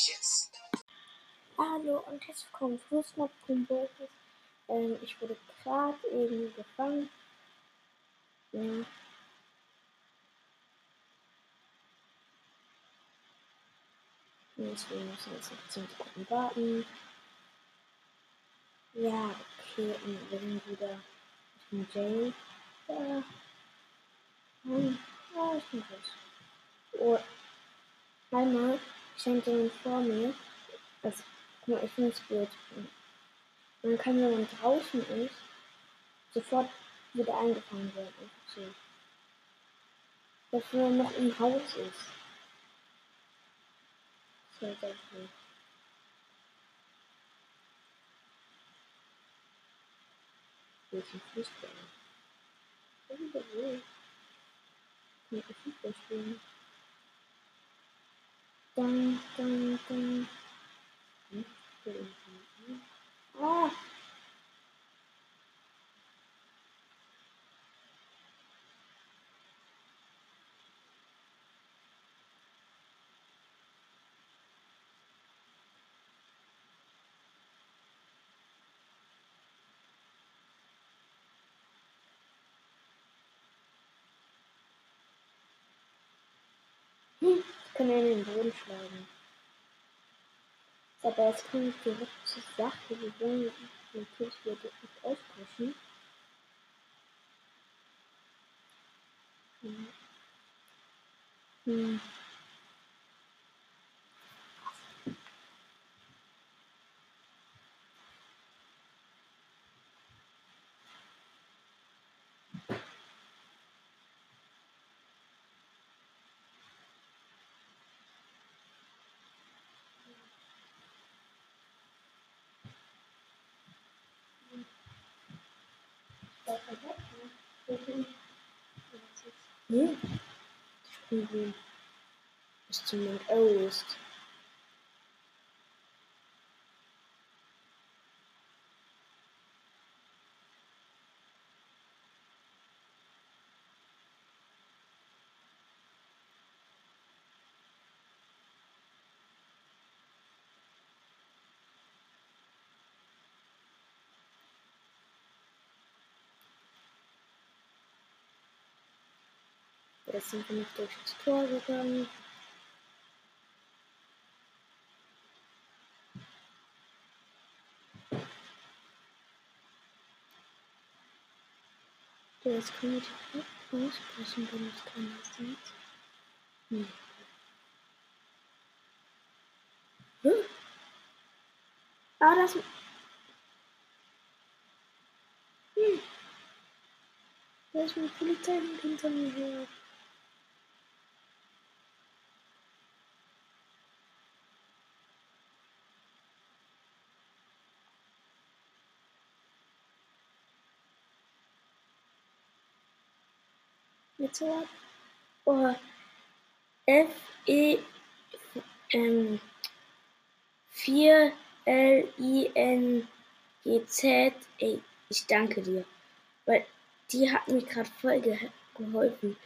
delicious. Hallo und herzlich willkommen zu Kumbokis. Ähm, ich wurde gerade eben gefangen. Ja. Deswegen müssen wir jetzt noch 10 Sekunden warten. Ja, okay, und wir sind wieder. Ich bin Jay. Ja. Hm. Ja, ich bin groß. Oh. Einmal stand vor mir. Also, guck mal, ich finde es blöd. Man kann, wenn man draußen ist, sofort wieder eingefangen werden. Einfach so. Dass man noch im Haus ist. Das ist halt auch nicht. Welchen Fußball? Das ist doch wohl. Kann ich Fußball spielen? Dann, dann, dann. Ah! Hm, ich kann ihn in den Boden schlagen. Aber jetzt komme ich direkt zur Sache. Wir wollen natürlich wieder nicht aufbrechen. Hm. Hm. Hm? Die Spiegel ist zumindest aus. Jetzt sind wir noch durch das Tor gegangen. Jetzt können wir direkt ausbrechen, wenn es keiner sieht. Nee. Hm? Ah, das. Hm. Da ist eine Polizei hinter mir her. Jetzt hat oh, F E ähm, 4 L I N G Z. Ey, ich danke dir, weil die hat mir gerade voll ge geholfen.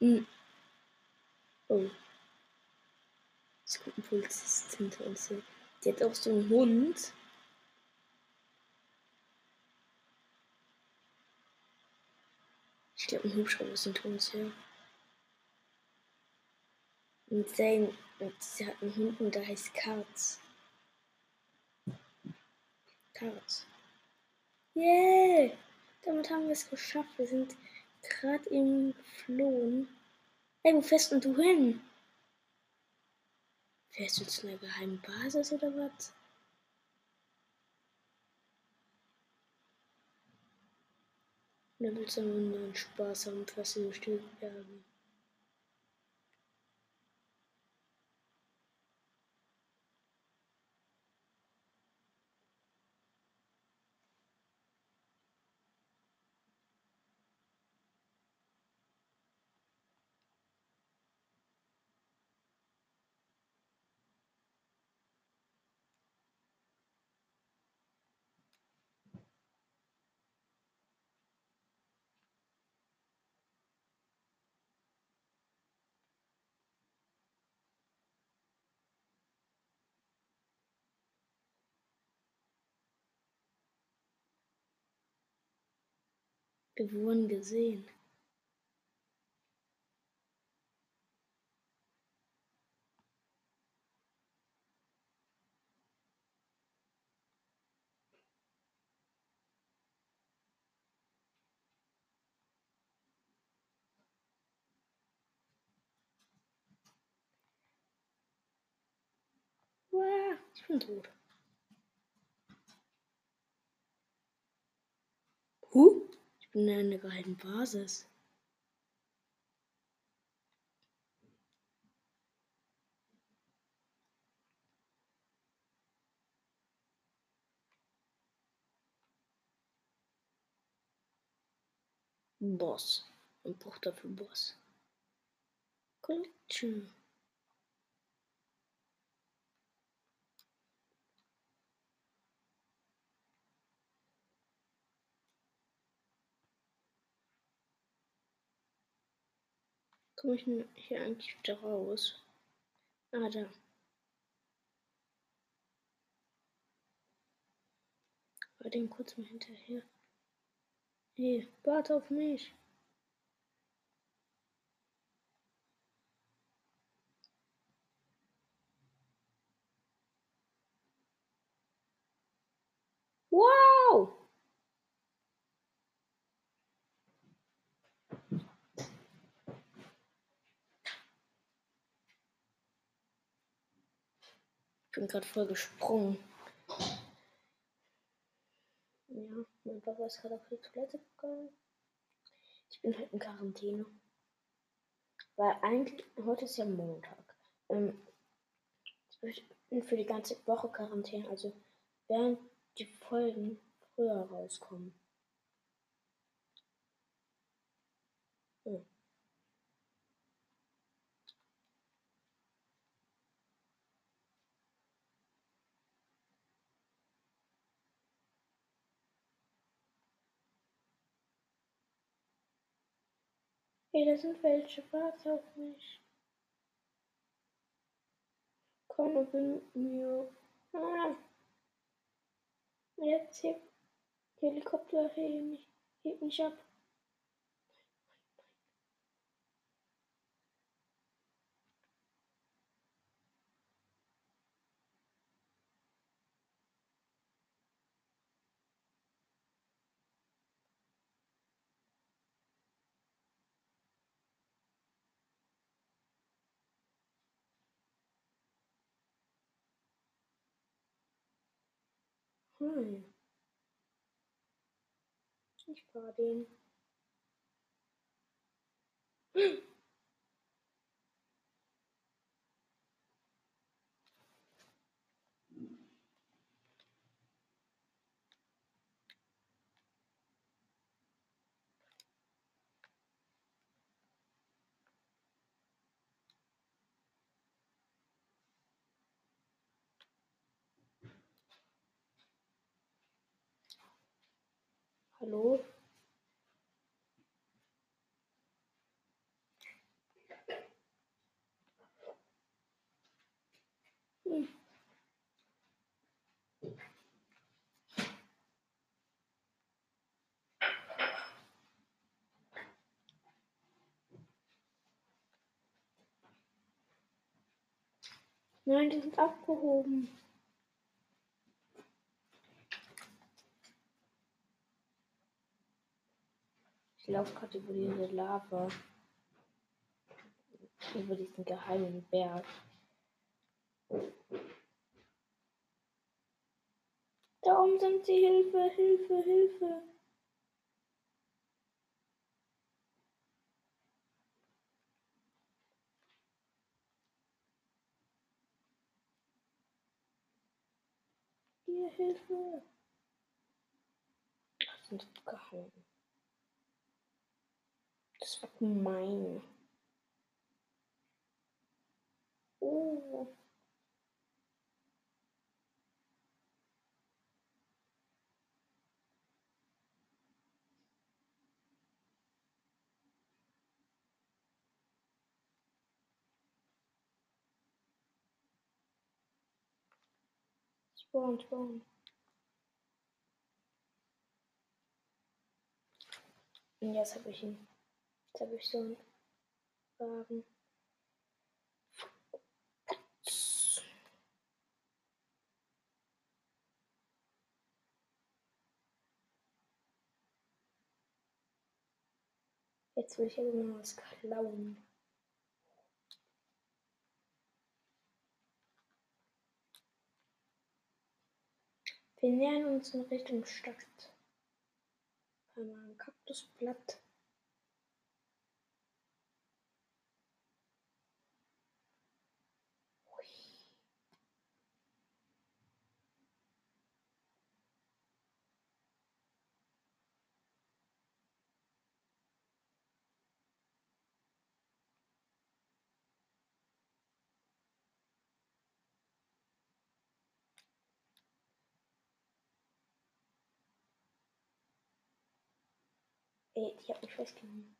Hm. Oh. Kommt ein Polizist hinter uns her. Die hat auch so einen Hund. Ich glaube, ein Hubschrauber ist hinter uns her. Und sein, und sie hat einen Hund und der heißt Karz. Karz. Yeah! Damit haben wir es geschafft. Wir sind gerade eben geflohen. Hey, wo fährst denn du hin? Fährst du zu einer geheimen Basis oder was? Willst du nur einen Spaß haben, fährst du bestimmt Bergen? Wir wurden gesehen. Ich bin tot. Huh? In einer geheimen Basis. Boss. Ein Bruch dafür Boss. Collection. Komme ich denn hier eigentlich wieder raus? Ah, da. War den kurz mal hinterher. Hey, warte auf mich. Wow! Ich bin gerade voll gesprungen. Ja, mein Papa ist gerade auf die Toilette gegangen. Ich bin halt in Quarantäne. Weil eigentlich, heute ist ja Montag. Ähm, ich bin für die ganze Woche Quarantäne, also während die Folgen früher rauskommen. Hm. Hey, da sind welche. Warte auf mich. Komm und bin mir. Ah. Jetzt heb Helikopter heb mich, heb mich ab. Hm. Ich war den. Hallo? Nein, die sind abgehoben. Diese Lava. Über diesen geheimen Berg. Da oben sind sie. Hilfe, Hilfe, Hilfe. Hier, Hilfe. Das sind abgehauen. Das war gemein. Oh. Spawn, spawn. Und jetzt habe ich ihn. Jetzt habe ich so einen Wagen. Jetzt will ich aber mal was klauen. Wir nähern uns in Richtung Stadt. Einmal ein Kaktusblatt. Ey, die hat mich festgenommen.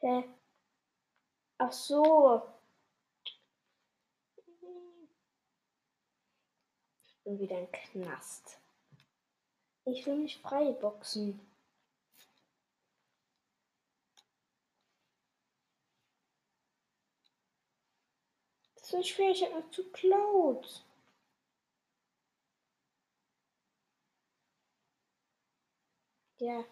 Hä? Ach so. Ich bin wieder ein Knast. Ich will mich frei boxen. Das ist so schwer, ich hab noch zu Cloud. Ja.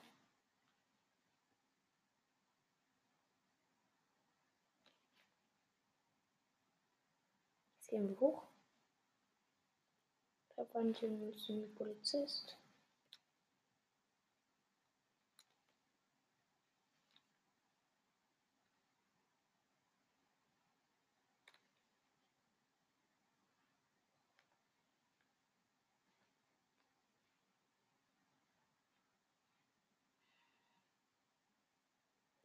Jetzt gehen wir hoch. Verwandeln uns in Polizist.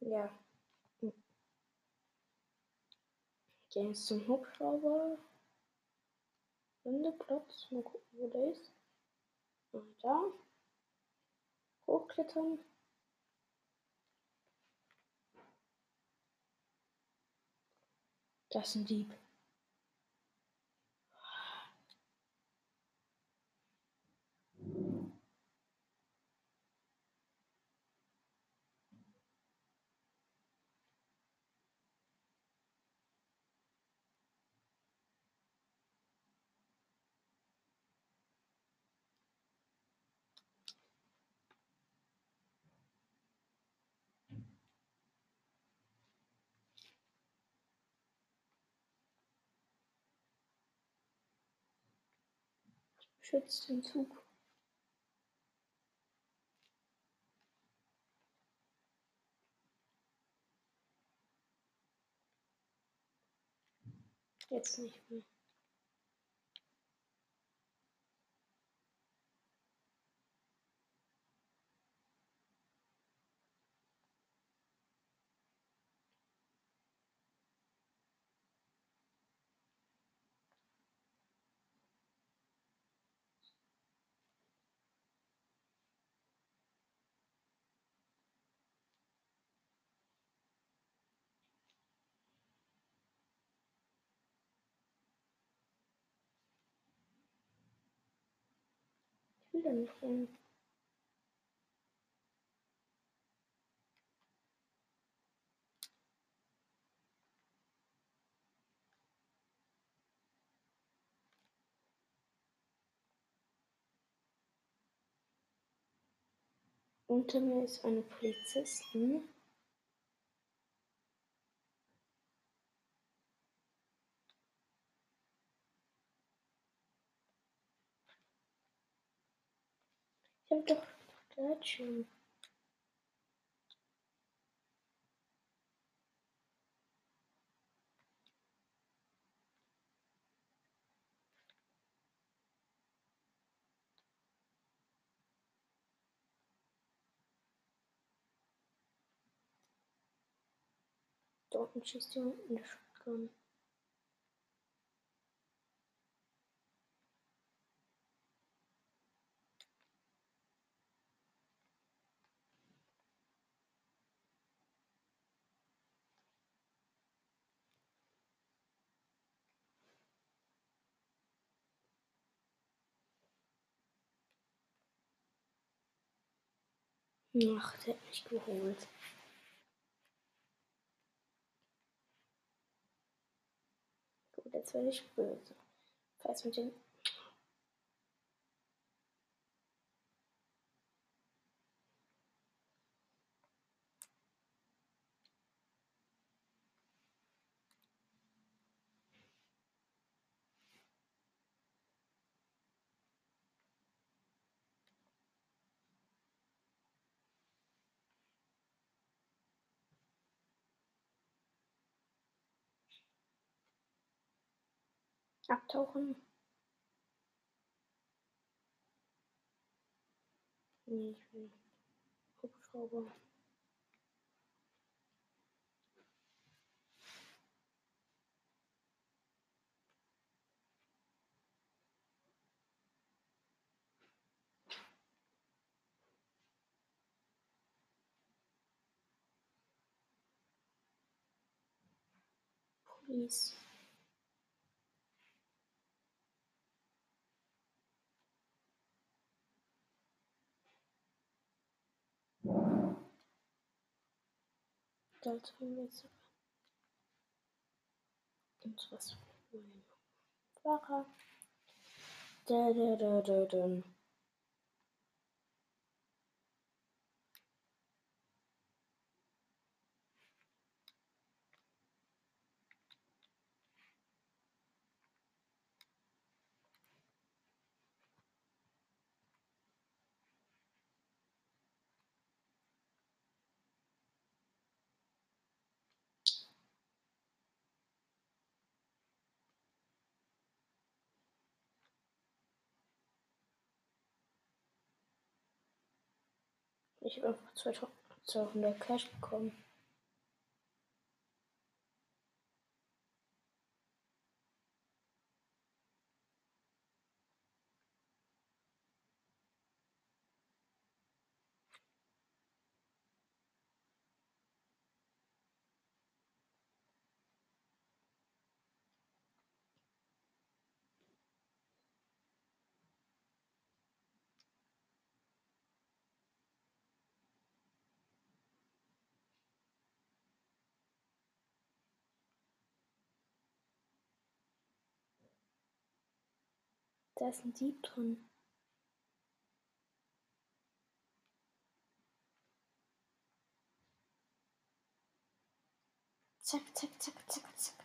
Ja. Gehen jetzt zum Hubschrauber. Wendeplatz. Mal gucken, wo der ist. Ah, da. Hochklettern. Das ist ein Dieb. Schützt den Zug. Jetzt nicht mehr. Hin. Unter mir ist eine Polizistin. Ich habe doch Gleitschirm. Dort schießt jemand eine Shotgun. Ach, der hat mich geholt. Gut, jetzt werde ich böse. Falls mit den abtauchen. Nee, ich will Hubschrauber. Police. Sollte wir jetzt und was Fahrer. Da, da, da, da, da. Ich habe einfach 200 Cash bekommen. Da ist ein Dieb drin. Zack, zack, zack, zack, zack.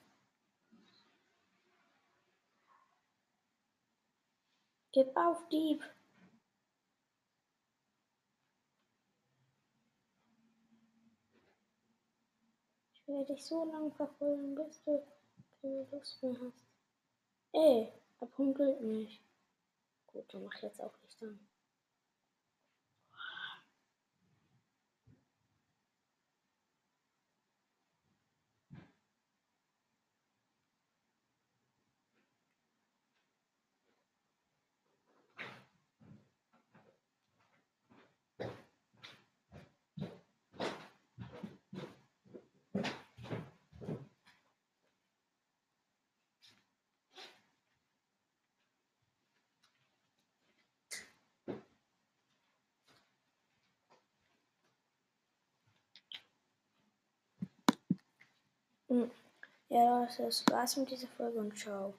Gib auf, Dieb. Ich werde dich so lange verfolgen, bis du keine Lust mehr hast. Ey, gilt nicht. Gut, dann mach ich jetzt auch nicht an. Ja, das war's mit dieser Folge und ciao.